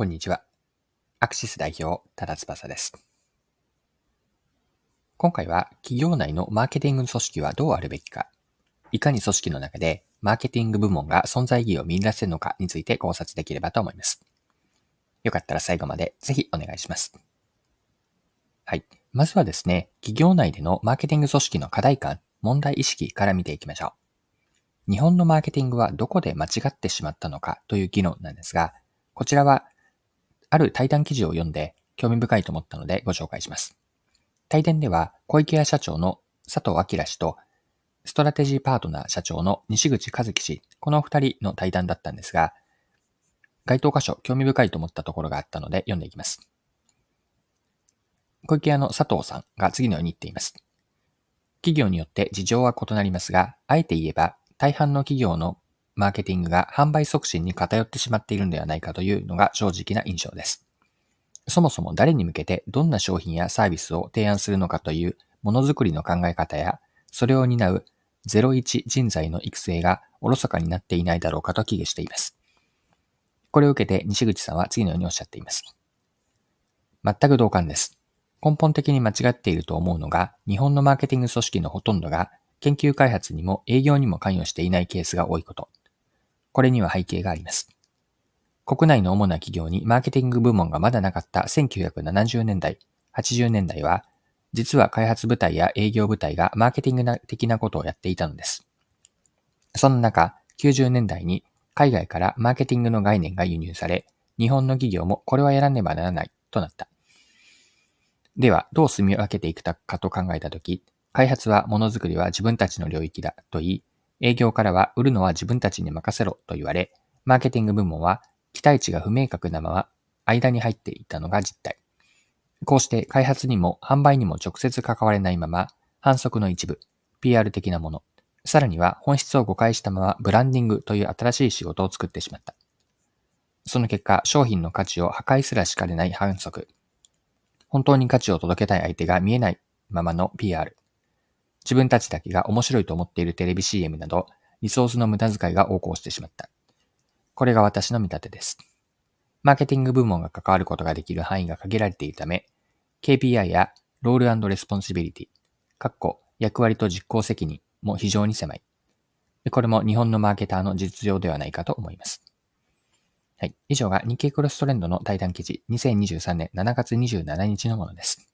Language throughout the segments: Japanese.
こんにちは。アクシス代表、多田翼です。今回は企業内のマーケティング組織はどうあるべきか、いかに組織の中でマーケティング部門が存在意義を見出せるのかについて考察できればと思います。よかったら最後までぜひお願いします。はい。まずはですね、企業内でのマーケティング組織の課題感、問題意識から見ていきましょう。日本のマーケティングはどこで間違ってしまったのかという議論なんですが、こちらはある対談記事を読んで興味深いと思ったのでご紹介します。対談では、小池屋社長の佐藤明氏と、ストラテジーパートナー社長の西口和樹氏、この二人の対談だったんですが、該当箇所興味深いと思ったところがあったので読んでいきます。小池屋の佐藤さんが次のように言っています。企業によって事情は異なりますが、あえて言えば、大半の企業のマーケティングが販売促進に偏ってしまっているのではないかというのが正直な印象です。そもそも誰に向けてどんな商品やサービスを提案するのかというものづくりの考え方や、それを担う01人材の育成がおろそかになっていないだろうかと危惧しています。これを受けて西口さんは次のようにおっしゃっています。全く同感です。根本的に間違っていると思うのが、日本のマーケティング組織のほとんどが研究開発にも営業にも関与していないケースが多いこと。これには背景があります。国内の主な企業にマーケティング部門がまだなかった1970年代、80年代は、実は開発部隊や営業部隊がマーケティング的なことをやっていたのです。その中、90年代に海外からマーケティングの概念が輸入され、日本の企業もこれはやらねばならないとなった。では、どう住み分けていくかと考えたとき、開発はものづくりは自分たちの領域だと言い、営業からは売るのは自分たちに任せろと言われ、マーケティング部門は期待値が不明確なまま間に入っていたのが実態。こうして開発にも販売にも直接関われないまま、反則の一部、PR 的なもの、さらには本質を誤解したままブランディングという新しい仕事を作ってしまった。その結果、商品の価値を破壊すらしかねない販促。本当に価値を届けたい相手が見えないままの PR。自分たちだけが面白いと思っているテレビ CM など、リソースの無駄遣いが横行してしまった。これが私の見立てです。マーケティング部門が関わることができる範囲が限られているため、KPI や role responsibility、括弧役割と実行責任も非常に狭い。これも日本のマーケターの実情ではないかと思います。はい。以上が日経クロストレンドの対談記事2023年7月27日のものです。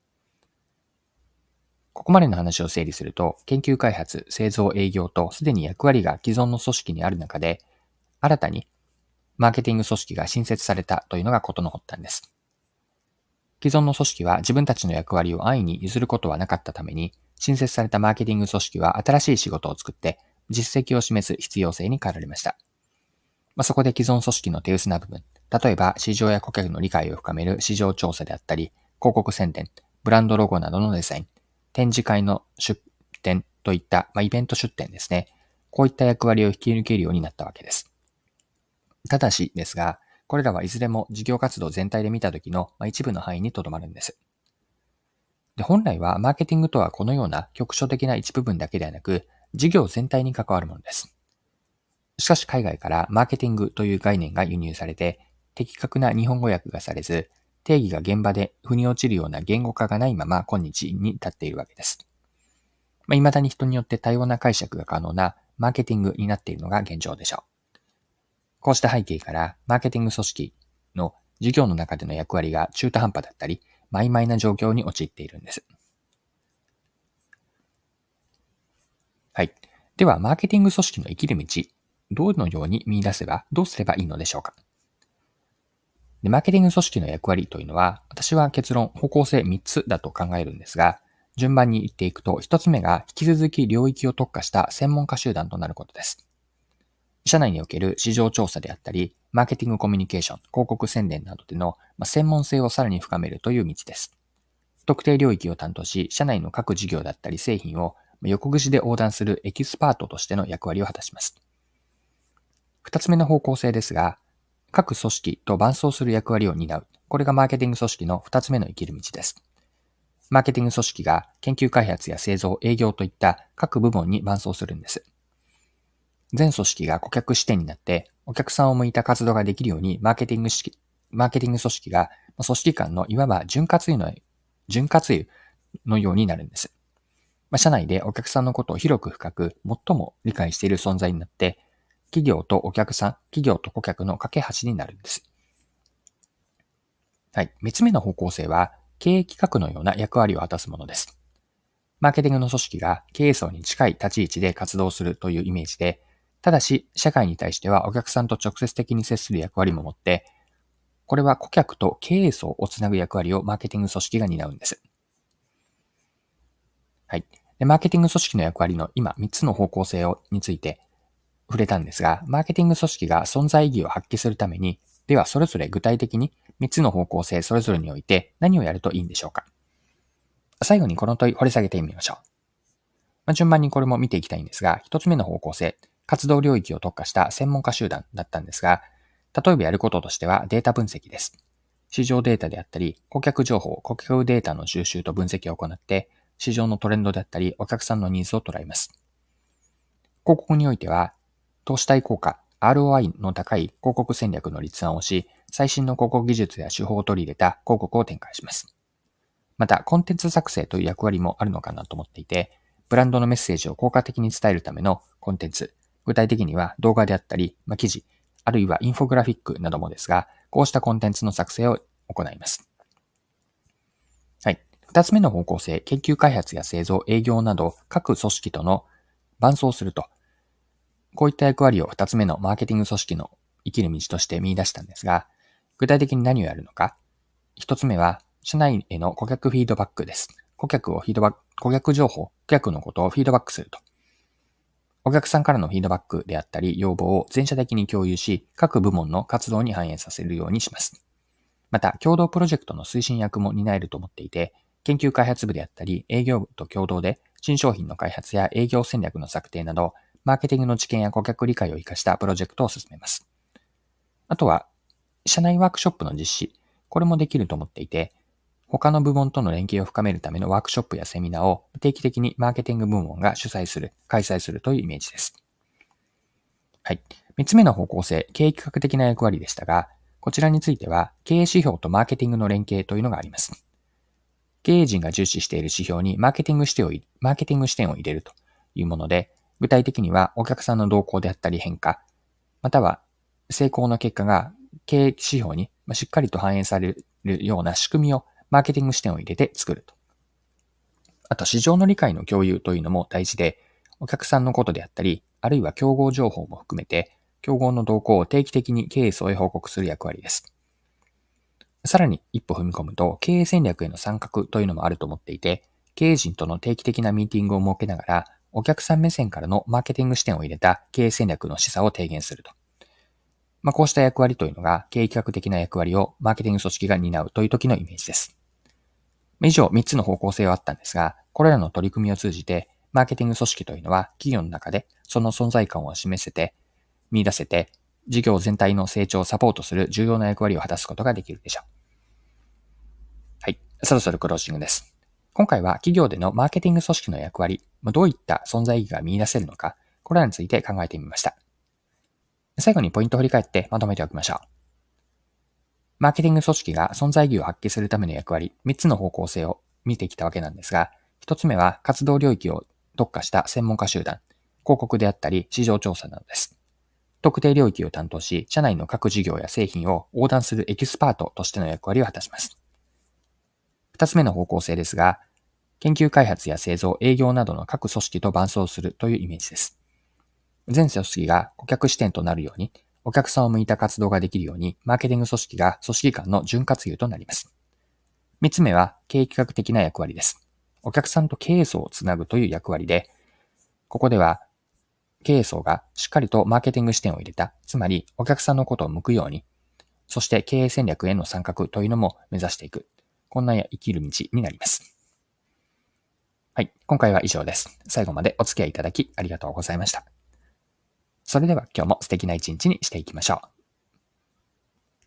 ここまでの話を整理すると、研究開発、製造、営業とすでに役割が既存の組織にある中で、新たにマーケティング組織が新設されたというのがことの発端です。既存の組織は自分たちの役割を安易に譲ることはなかったために、新設されたマーケティング組織は新しい仕事を作って実績を示す必要性に変えられました。まあ、そこで既存組織の手薄な部分、例えば市場や顧客の理解を深める市場調査であったり、広告宣伝、ブランドロゴなどのデザイン、展示会の出展といった、まあ、イベント出展ですね。こういった役割を引き抜けるようになったわけです。ただしですが、これらはいずれも事業活動全体で見たときの、ま、一部の範囲にとどまるんです。で本来はマーケティングとはこのような局所的な一部分だけではなく、事業全体に関わるものです。しかし海外からマーケティングという概念が輸入されて、的確な日本語訳がされず、定義が現場で腑に落ちるような言語化がないまま今日に至っているわけです。まあ、未だに人によって多様な解釈が可能なマーケティングになっているのが現状でしょう。こうした背景から、マーケティング組織の事業の中での役割が中途半端だったり、曖昧な状況に陥っているんです。はい。では、マーケティング組織の生きる道、どのように見出せば、どうすればいいのでしょうかで、マーケティング組織の役割というのは、私は結論、方向性3つだと考えるんですが、順番に言っていくと、1つ目が引き続き領域を特化した専門家集団となることです。社内における市場調査であったり、マーケティングコミュニケーション、広告宣伝などでの専門性をさらに深めるという道です。特定領域を担当し、社内の各事業だったり製品を横串で横断するエキスパートとしての役割を果たします。二つ目の方向性ですが、各組織と伴走する役割を担う。これがマーケティング組織の二つ目の生きる道です。マーケティング組織が研究開発や製造、営業といった各部門に伴走するんです。全組織が顧客視点になって、お客さんを向いた活動ができるようにマーケティング式マーケティング組織が組織間のいわば潤滑油の、潤滑油のようになるんです。まあ、社内でお客さんのことを広く深く最も理解している存在になって、企業とお客さん、企業と顧客の架け橋になるんです。はい。三つ目の方向性は、経営企画のような役割を果たすものです。マーケティングの組織が経営層に近い立ち位置で活動するというイメージで、ただし、社会に対してはお客さんと直接的に接する役割も持って、これは顧客と経営層をつなぐ役割をマーケティング組織が担うんです。はい。でマーケティング組織の役割の今3つの方向性をについて触れたんですが、マーケティング組織が存在意義を発揮するために、ではそれぞれ具体的に3つの方向性それぞれにおいて何をやるといいんでしょうか最後にこの問い掘り下げてみましょう。まあ、順番にこれも見ていきたいんですが、1つ目の方向性、活動領域を特化した専門家集団だったんですが、例えばやることとしてはデータ分析です。市場データであったり、顧客情報、顧客データの収集と分析を行って、市場のトレンドであったり、お客さんのニーズを捉えます。広告においては、投資対効果、ROI の高い広告戦略の立案をし、最新の広告技術や手法を取り入れた広告を展開します。また、コンテンツ作成という役割もあるのかなと思っていて、ブランドのメッセージを効果的に伝えるためのコンテンツ、具体的には動画であったり、まあ、記事、あるいはインフォグラフィックなどもですが、こうしたコンテンツの作成を行います。はい。二つ目の方向性、研究開発や製造、営業など各組織との伴走すると。こういった役割を二つ目のマーケティング組織の生きる道として見出したんですが、具体的に何をやるのか。一つ目は、社内への顧客フィードバックです。顧客をフィードバック、顧客情報、顧客のことをフィードバックすると。お客さんからのフィードバックであったり、要望を全社的に共有し、各部門の活動に反映させるようにします。また、共同プロジェクトの推進役も担えると思っていて、研究開発部であったり、営業部と共同で、新商品の開発や営業戦略の策定など、マーケティングの知見や顧客理解を活かしたプロジェクトを進めます。あとは、社内ワークショップの実施。これもできると思っていて、他の部門との連携を深めるためのワークショップやセミナーを定期的にマーケティング部門が主催する、開催するというイメージです。はい。三つ目の方向性、経営企画的な役割でしたが、こちらについては、経営指標とマーケティングの連携というのがあります。経営陣が重視している指標にマーケティング視点を、マーケティング視点を入れるというもので、具体的にはお客さんの動向であったり変化、または成功の結果が経営指標にしっかりと反映されるような仕組みをマーケティング視点を入れて作ると。あと、市場の理解の共有というのも大事で、お客さんのことであったり、あるいは競合情報も含めて、競合の動向を定期的に経営層へ報告する役割です。さらに一歩踏み込むと、経営戦略への参画というのもあると思っていて、経営陣との定期的なミーティングを設けながら、お客さん目線からのマーケティング視点を入れた経営戦略の示唆を提言すると。まあ、こうした役割というのが、経営企画的な役割をマーケティング組織が担うという時のイメージです。以上3つの方向性はあったんですが、これらの取り組みを通じて、マーケティング組織というのは企業の中でその存在感を示せて、見出せて、事業全体の成長をサポートする重要な役割を果たすことができるでしょう。はい。そろそろクロージングです。今回は企業でのマーケティング組織の役割、どういった存在意義が見出せるのか、これらについて考えてみました。最後にポイントを振り返ってまとめておきましょう。マーケティング組織が存在意義を発揮するための役割、3つの方向性を見てきたわけなんですが、1つ目は活動領域を特化した専門家集団、広告であったり市場調査などです。特定領域を担当し、社内の各事業や製品を横断するエキスパートとしての役割を果たします。2つ目の方向性ですが、研究開発や製造、営業などの各組織と伴走するというイメージです。全組織が顧客視点となるように、お客さんを向いた活動ができるように、マーケティング組織が組織間の潤滑油となります。三つ目は、経営企画的な役割です。お客さんと経営層をつなぐという役割で、ここでは、経営層がしっかりとマーケティング視点を入れた、つまりお客さんのことを向くように、そして経営戦略への参画というのも目指していく。こんなや生きる道になります。はい。今回は以上です。最後までお付き合いいただきありがとうございました。それでは今日も素敵な一日にしていきましょう。